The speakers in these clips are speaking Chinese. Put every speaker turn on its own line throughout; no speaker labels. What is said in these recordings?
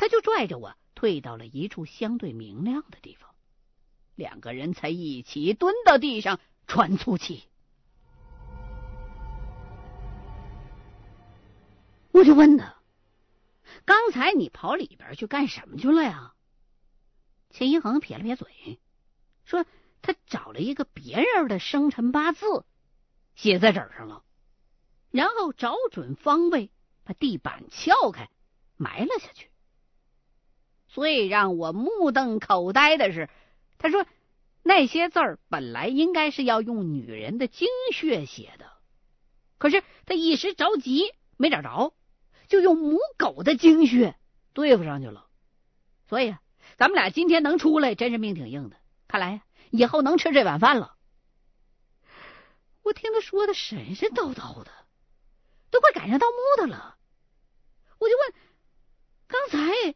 他就拽着我退到了一处相对明亮的地方，两个人才一起蹲到地上喘粗气。我就问他：“刚才你跑里边去干什么去了呀？”秦一恒撇了撇嘴，说：“他找了一个别人的生辰八字，写在纸上了，然后找准方位，把地板撬开，埋了下去。”最让我目瞪口呆的是，他说那些字儿本来应该是要用女人的精血写的，可是他一时着急没找着，就用母狗的精血对付上去了。所以咱们俩今天能出来，真是命挺硬的。看来以后能吃这碗饭了。我听他说的神神叨叨的，都快赶上盗墓的了。我就问刚才。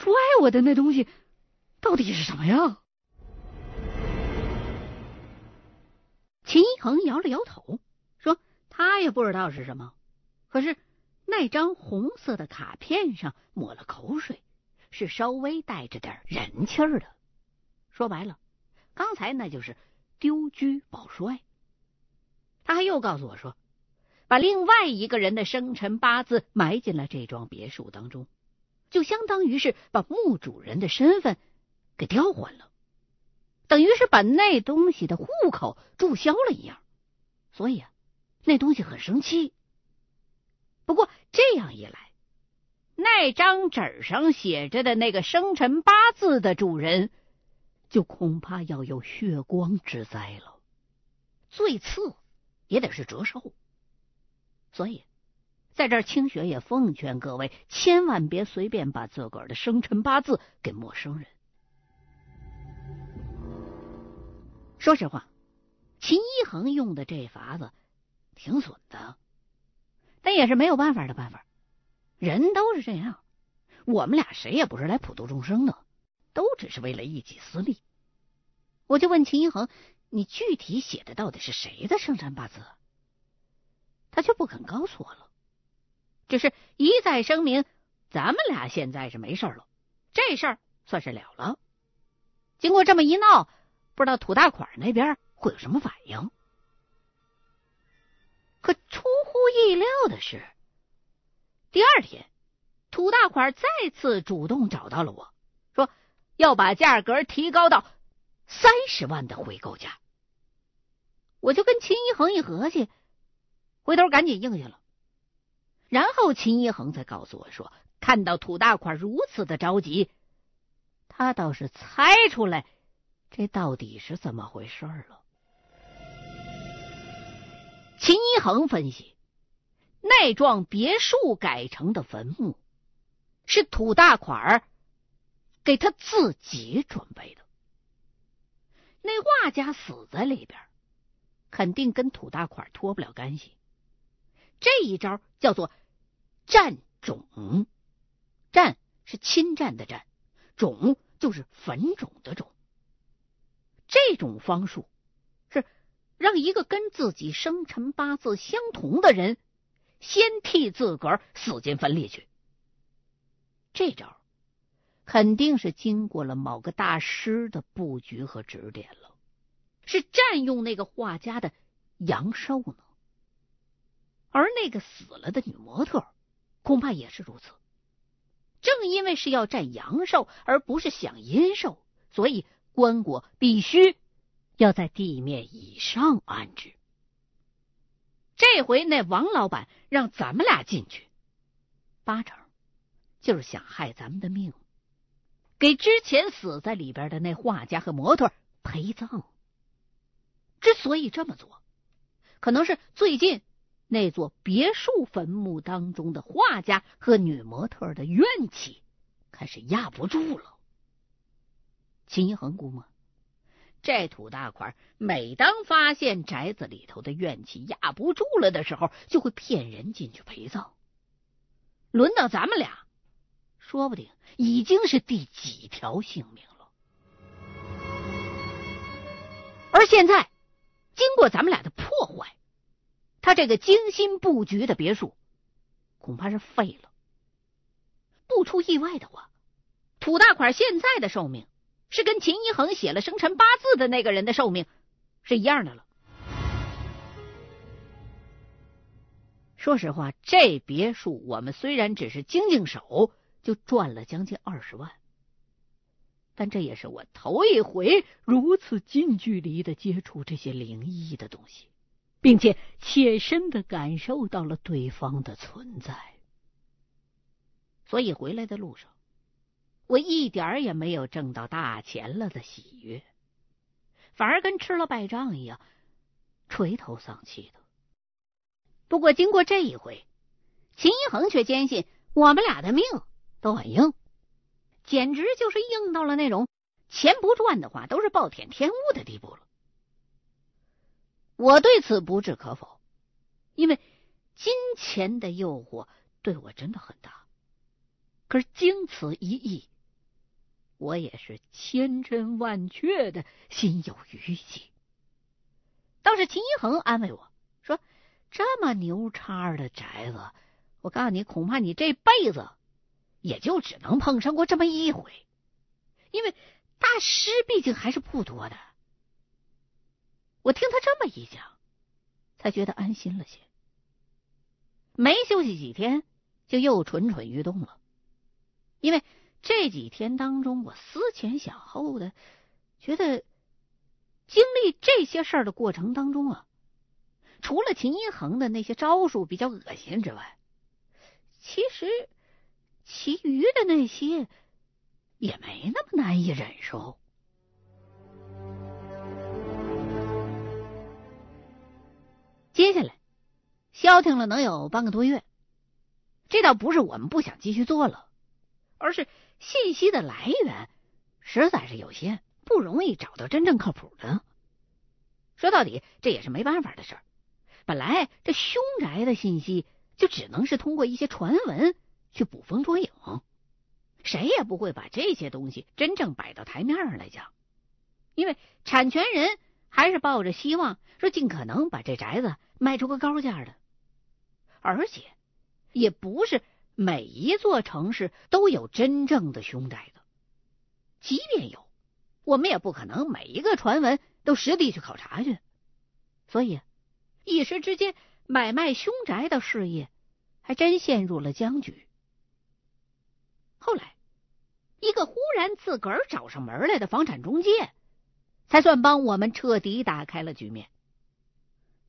拽我的那东西到底是什么呀？秦一恒摇了摇头，说他也不知道是什么。可是那张红色的卡片上抹了口水，是稍微带着点人气儿的。说白了，刚才那就是丢车保帅。他还又告诉我说，把另外一个人的生辰八字埋进了这幢别墅当中。就相当于是把墓主人的身份给调换了，等于是把那东西的户口注销了一样。所以啊，那东西很生气。不过这样一来，那张纸上写着的那个生辰八字的主人，就恐怕要有血光之灾了，最次也得是折寿。所以。在这儿，清雪也奉劝各位，千万别随便把自个儿的生辰八字给陌生人。说实话，秦一恒用的这法子挺损的，但也是没有办法的办法。人都是这样，我们俩谁也不是来普度众生的，都只是为了一己私利。我就问秦一恒：“你具体写的到底是谁的生辰八字？”他却不肯告诉我了。只是一再声明，咱们俩现在是没事了，这事儿算是了了。经过这么一闹，不知道土大款那边会有什么反应。可出乎意料的是，第二天，土大款再次主动找到了我，说要把价格提高到三十万的回购价。我就跟秦一恒一合计，回头赶紧应下了。然后秦一恒才告诉我说，看到土大款如此的着急，他倒是猜出来这到底是怎么回事了。秦一恒分析，那幢别墅改成的坟墓是土大款给他自己准备的，那画家死在里边，肯定跟土大款脱不了干系。这一招叫做。占种，占是侵占的占，种就是坟种的种。这种方术是让一个跟自己生辰八字相同的人先替自个儿死进坟里去。这招肯定是经过了某个大师的布局和指点了，是占用那个画家的阳寿呢。而那个死了的女模特。恐怕也是如此。正因为是要占阳寿而不是享阴寿，所以棺椁必须要在地面以上安置。这回那王老板让咱们俩进去，八成就是想害咱们的命，给之前死在里边的那画家和模特陪葬。之所以这么做，可能是最近。那座别墅坟墓当中的画家和女模特的怨气，开始压不住了。秦一恒估摸，这土大款每当发现宅子里头的怨气压不住了的时候，就会骗人进去陪葬。轮到咱们俩，说不定已经是第几条性命了。而现在，经过咱们俩的破坏。他这个精心布局的别墅，恐怕是废了。不出意外的话，土大款现在的寿命是跟秦一恒写了生辰八字的那个人的寿命是一样的了。说实话，这别墅我们虽然只是经经手，就赚了将近二十万，但这也是我头一回如此近距离的接触这些灵异的东西，并且切身的感受到了对方的存在。所以回来的路上，我一点也没有挣到大钱了的喜悦，反而跟吃了败仗一样，垂头丧气的。不过，经过这一回，秦一恒却坚信我们俩的命都很硬，简直就是硬到了那种钱不赚的话都是暴殄天物的地步了。我对此不置可否，因为金钱的诱惑对我真的很大。可是经此一役，我也是千真万确的心有余悸。倒是秦一恒安慰我说。这么牛叉的宅子，我告诉你，恐怕你这辈子也就只能碰上过这么一回，因为大师毕竟还是不多的。我听他这么一讲，才觉得安心了些。没休息几天，就又蠢蠢欲动了，因为这几天当中，我思前想后的，觉得经历这些事儿的过程当中啊。除了秦一恒的那些招数比较恶心之外，其实其余的那些也没那么难以忍受。消停了能有半个多月，这倒不是我们不想继续做了，而是信息的来源实在是有限，不容易找到真正靠谱的。说到底，这也是没办法的事儿。本来这凶宅的信息就只能是通过一些传闻去捕风捉影，谁也不会把这些东西真正摆到台面上来讲，因为产权人还是抱着希望说尽可能把这宅子卖出个高价的，而且也不是每一座城市都有真正的凶宅的，即便有，我们也不可能每一个传闻都实地去考察去，所以。一时之间，买卖凶宅的事业还真陷入了僵局。后来，一个忽然自个儿找上门来的房产中介，才算帮我们彻底打开了局面。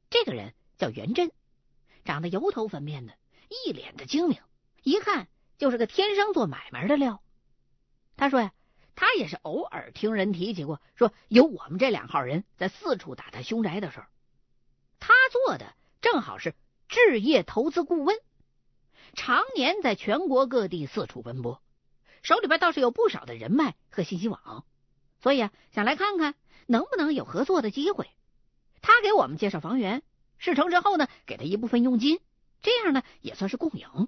这个人叫袁真，长得油头粉面的，一脸的精明，一看就是个天生做买卖的料。他说呀，他也是偶尔听人提起过，说有我们这两号人在四处打探凶宅的事儿。他做的正好是置业投资顾问，常年在全国各地四处奔波，手里边倒是有不少的人脉和信息网，所以啊，想来看看能不能有合作的机会。他给我们介绍房源，事成之后呢，给他一部分佣金，这样呢也算是共赢。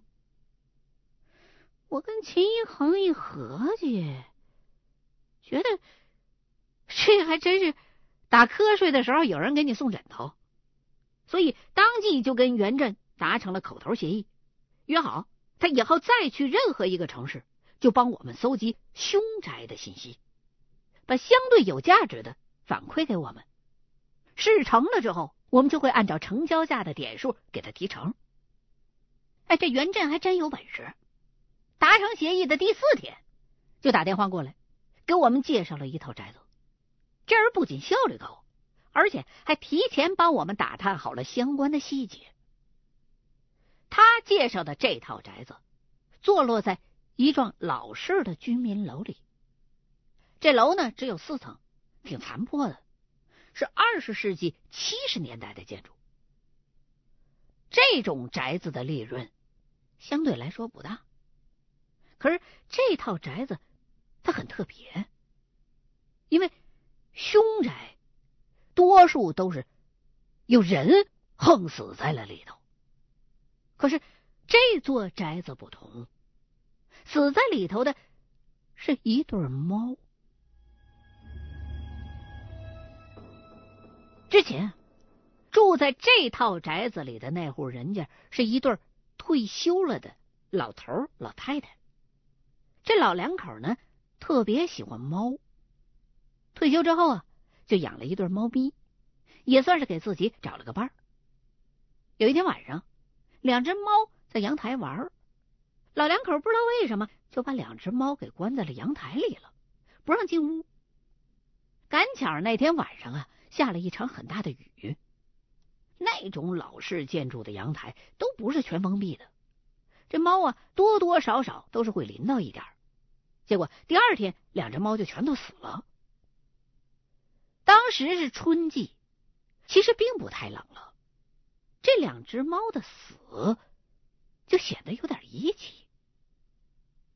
我跟秦一恒一合计，觉得这还真是打瞌睡的时候有人给你送枕头。所以当即就跟袁振达成了口头协议，约好他以后再去任何一个城市，就帮我们搜集凶宅的信息，把相对有价值的反馈给我们。事成了之后，我们就会按照成交价的点数给他提成。哎，这袁振还真有本事，达成协议的第四天就打电话过来，给我们介绍了一套宅子。这人不仅效率高。而且还提前帮我们打探好了相关的细节。他介绍的这套宅子，坐落在一幢老式的居民楼里。这楼呢只有四层，挺残破的，是二十世纪七十年代的建筑。这种宅子的利润相对来说不大，可是这套宅子它很特别，因为凶宅。多数都是有人横死在了里头，可是这座宅子不同，死在里头的是一对猫。之前住在这套宅子里的那户人家是一对退休了的老头老太太，这老两口呢，特别喜欢猫。退休之后啊，就养了一对猫咪，也算是给自己找了个伴儿。有一天晚上，两只猫在阳台玩，老两口不知道为什么就把两只猫给关在了阳台里了，不让进屋。赶巧那天晚上啊，下了一场很大的雨。那种老式建筑的阳台都不是全封闭的，这猫啊多多少少都是会淋到一点结果第二天，两只猫就全都死了。当时是春季，其实并不太冷了。这两只猫的死就显得有点离奇。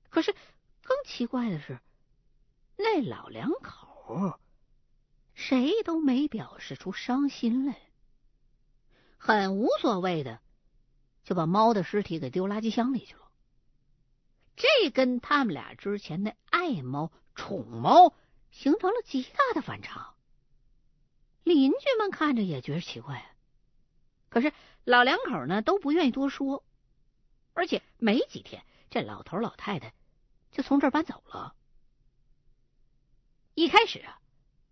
可是更奇怪的是，那老两口谁都没表示出伤心来。很无所谓的，就把猫的尸体给丢垃圾箱里去了。这跟他们俩之前的爱猫、宠猫形成了极大的反差。邻居们看着也觉得奇怪，可是老两口呢都不愿意多说。而且没几天，这老头老太太就从这儿搬走了。一开始啊，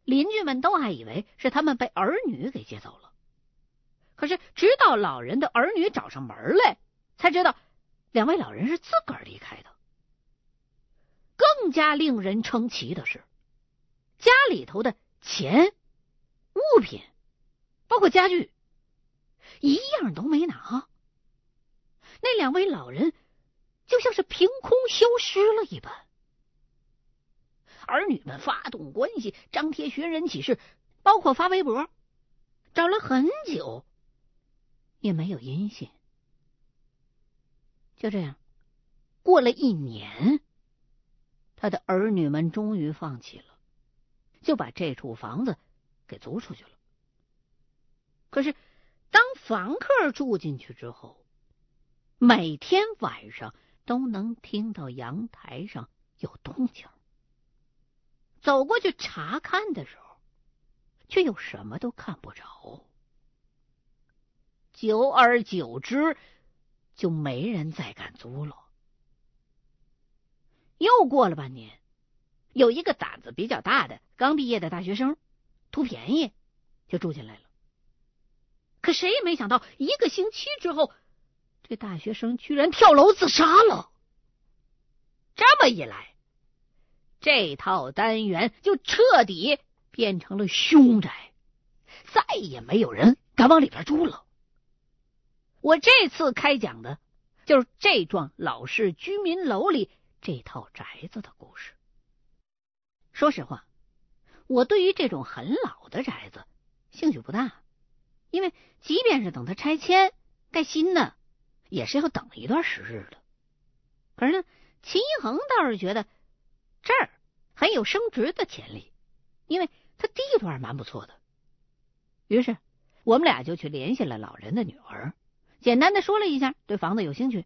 邻居们都还以为是他们被儿女给接走了。可是，直到老人的儿女找上门来，才知道两位老人是自个儿离开的。更加令人称奇的是，家里头的钱、物品，包括家具，一样都没拿。那两位老人就像是凭空消失了一般。儿女们发动关系，张贴寻人启事，包括发微博，找了很久。也没有音信。就这样，过了一年，他的儿女们终于放弃了，就把这处房子给租出去了。可是，当房客住进去之后，每天晚上都能听到阳台上有动静。走过去查看的时候，却又什么都看不着。久而久之，就没人再敢租了。又过了半年，有一个胆子比较大的刚毕业的大学生，图便宜就住进来了。可谁也没想到，一个星期之后，这大学生居然跳楼自杀了。这么一来，这套单元就彻底变成了凶宅，再也没有人敢往里边住了。我这次开讲的，就是这幢老式居民楼里这套宅子的故事。说实话，我对于这种很老的宅子兴趣不大，因为即便是等它拆迁盖新的，也是要等一段时日的。可是呢，秦一恒倒是觉得这儿很有升值的潜力，因为它地段蛮不错的。于是，我们俩就去联系了老人的女儿。简单的说了一下，对房子有兴趣。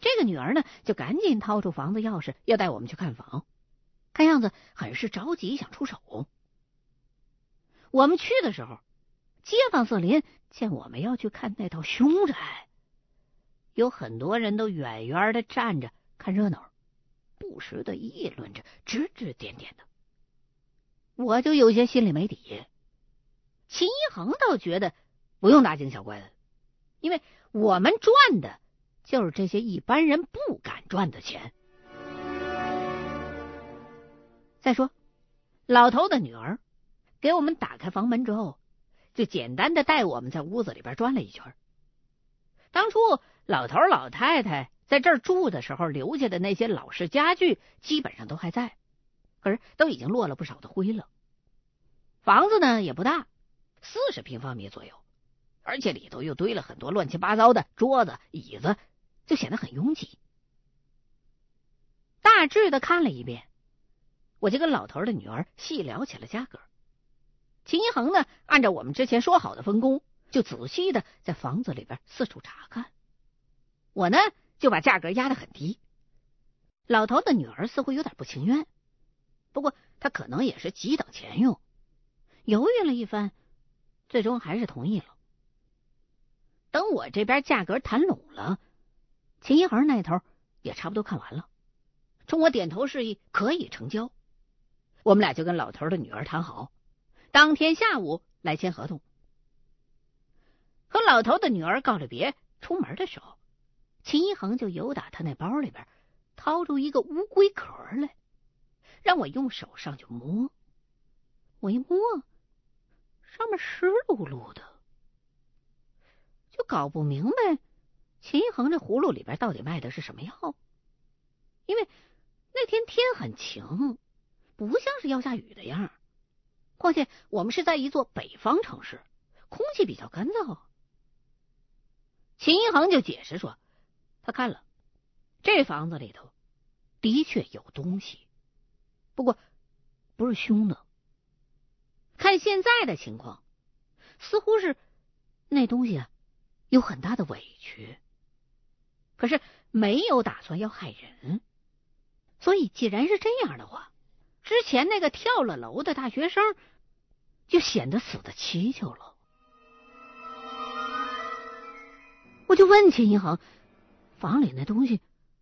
这个女儿呢，就赶紧掏出房子钥匙，要带我们去看房。看样子很是着急，想出手。我们去的时候，街坊四邻见我们要去看那套凶宅，有很多人都远远的站着看热闹，不时的议论着，指指点点的。我就有些心里没底。秦一恒倒觉得不用大惊小怪的。因为我们赚的就是这些一般人不敢赚的钱。再说，老头的女儿给我们打开房门之后，就简单的带我们在屋子里边转了一圈。当初老头老太太在这儿住的时候留下的那些老式家具，基本上都还在，可是都已经落了不少的灰了。房子呢也不大，四十平方米左右。而且里头又堆了很多乱七八糟的桌子、椅子，就显得很拥挤。大致的看了一遍，我就跟老头的女儿细聊起了价格。秦一恒呢，按照我们之前说好的分工，就仔细的在房子里边四处查看。我呢，就把价格压得很低。老头的女儿似乎有点不情愿，不过他可能也是急等钱用，犹豫了一番，最终还是同意了。等我这边价格谈拢了，秦一恒那头也差不多看完了，冲我点头示意，可以成交。我们俩就跟老头的女儿谈好，当天下午来签合同。和老头的女儿告了别，出门的时候，秦一恒就由打他那包里边掏出一个乌龟壳来，让我用手上去摸。我一摸，上面湿漉漉的，就搞不明白秦一恒这葫芦里边到底卖的是什么药。因为那天天很晴。不像是要下雨的样况且我们是在一座北方城市，空气比较干燥。秦一恒就解释说，他看了这房子里头的确有东西，不过不是凶的。看现在的情况，似乎是那东西啊有很大的委屈，可是没有打算要害人。所以既然是这样的话。之前那个跳了楼的大学生，就显得死的蹊跷了。我就问秦一恒：“房里那东西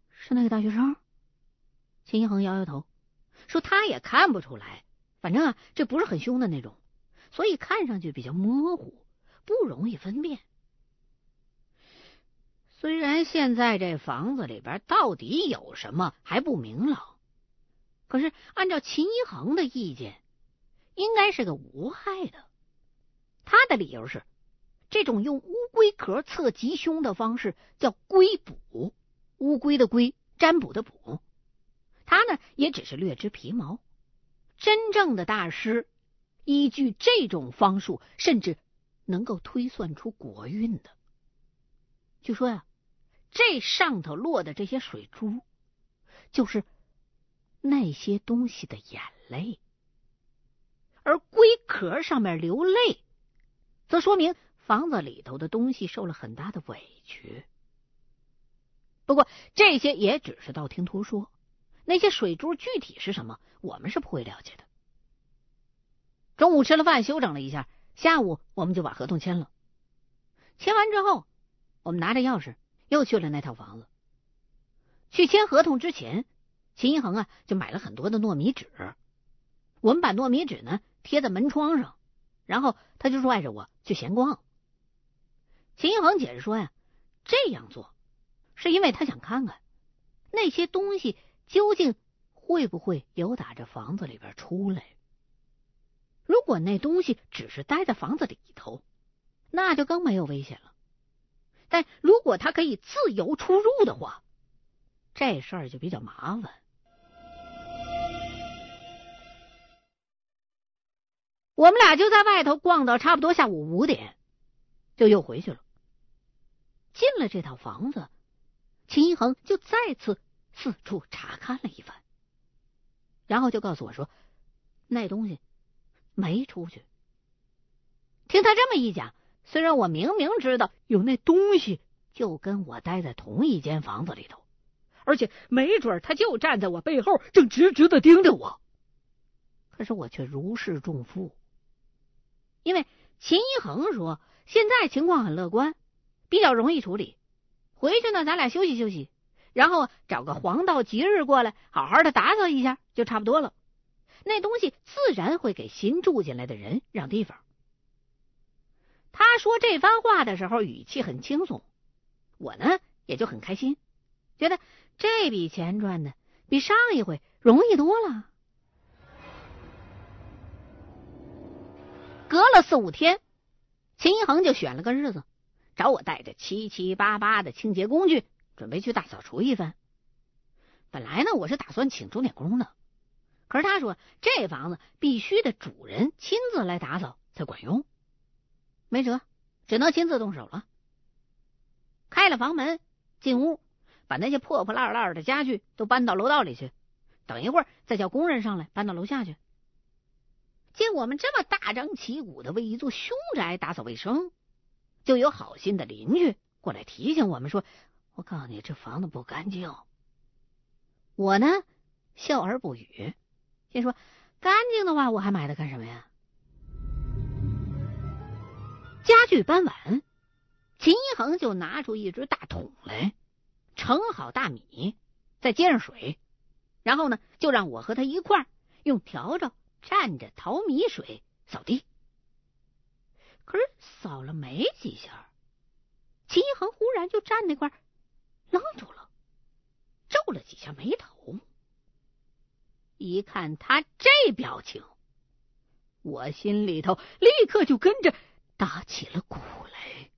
是那个大学生？”秦一恒摇摇头，说：“他也看不出来，反正啊，这不是很凶的那种，所以看上去比较模糊，不容易分辨。虽然现在这房子里边到底有什么还不明朗。”可是，按照秦一恒的意见，应该是个无害的。他的理由是，这种用乌龟壳测吉凶的方式叫龟卜，乌龟的龟，占卜的卜。他呢，也只是略知皮毛。真正的大师，依据这种方术，甚至能够推算出国运的。据说呀，这上头落的这些水珠，就是。那些东西的眼泪，而龟壳上面流泪，则说明房子里头的东西受了很大的委屈。不过这些也只是道听途说，那些水珠具体是什么，我们是不会了解的。中午吃了饭，休整了一下，下午我们就把合同签了。签完之后，我们拿着钥匙又去了那套房子。去签合同之前。秦一恒啊，就买了很多的糯米纸。我们把糯米纸呢贴在门窗上，然后他就拽着我去闲逛。秦一恒解释说呀，这样做是因为他想看看那些东西究竟会不会由打这房子里边出来。如果那东西只是待在房子里头，那就更没有危险了。但如果他可以自由出入的话，这事儿就比较麻烦。我们俩就在外头逛到差不多下午五点，就又回去了。进了这套房子，秦一恒就再次四处查看了一番，然后就告诉我说：“那东西没出去。”听他这么一讲，虽然我明明知道有那东西就跟我待在同一间房子里头，而且没准他就站在我背后，正直直的盯着我，可是我却如释重负。因为秦一恒说，现在情况很乐观，比较容易处理。回去呢，咱俩休息休息，然后找个黄道吉日过来，好好的打扫一下，就差不多了。那东西自然会给新住进来的人让地方。他说这番话的时候，语气很轻松，我呢也就很开心，觉得这笔钱赚的比上一回容易多了。隔了四五天，秦一恒就选了个日子，找我带着七七八八的清洁工具，准备去大扫除一番。本来呢，我是打算请钟点工的，可是他说这房子必须得主人亲自来打扫才管用，没辙，只能亲自动手了。开了房门，进屋，把那些破破烂烂的家具都搬到楼道里去，等一会儿再叫工人上来搬到楼下去。见我们这么大张旗鼓的为一座凶宅打扫卫生，就有好心的邻居过来提醒我们说：“我告诉你，这房子不干净。”我呢笑而不语，心说：“干净的话，我还买它干什么呀？”家具搬完，秦一恒就拿出一只大桶来，盛好大米，再接上水，然后呢，就让我和他一块儿用笤帚蘸着淘米水扫地。可是扫了没几下，秦一恒忽然就站那块愣住了，皱了几下眉头。一看他这表情，我心里头立刻就跟着打起了鼓来。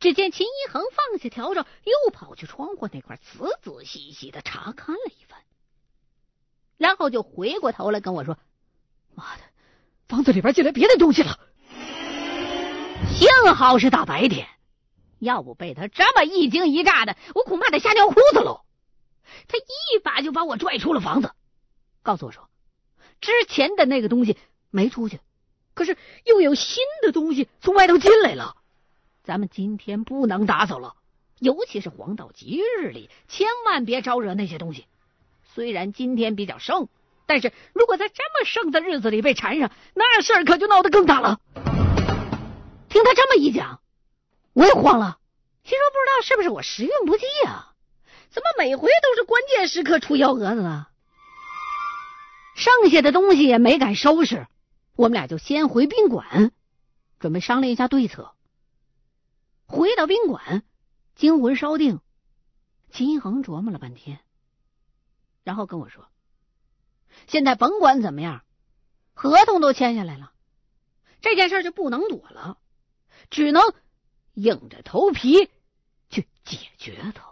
只见秦一恒放下笤帚，又跑去窗户那块，仔仔细细的查看了一，然后就回过头来跟我说：“妈的，房子里边进来别的东西了！幸好是大白天，要不被他这么一惊一乍的，我恐怕得吓尿裤子喽。”他一把就把我拽出了房子，告诉我说：“之前的那个东西没出去，可是又有新的东西从外头进来了。”咱们今天不能打扫了，尤其是黄道吉日里，千万别招惹那些东西。虽然今天比较盛，但是如果在这么盛的日子里被缠上，那事儿可就闹得更大了。听他这么一讲，我也慌了，心说不知道是不是我时运不济啊？怎么每回都是关键时刻出幺蛾子啊？剩下的东西也没敢收拾，我们俩就先回宾馆，准备商量一下对策。回到宾馆，惊魂稍定，秦一恒琢磨了半天，然后跟我说：“现在甭管怎么样，合同都签下来了，这件事就不能躲了，只能硬着头皮去解决它。”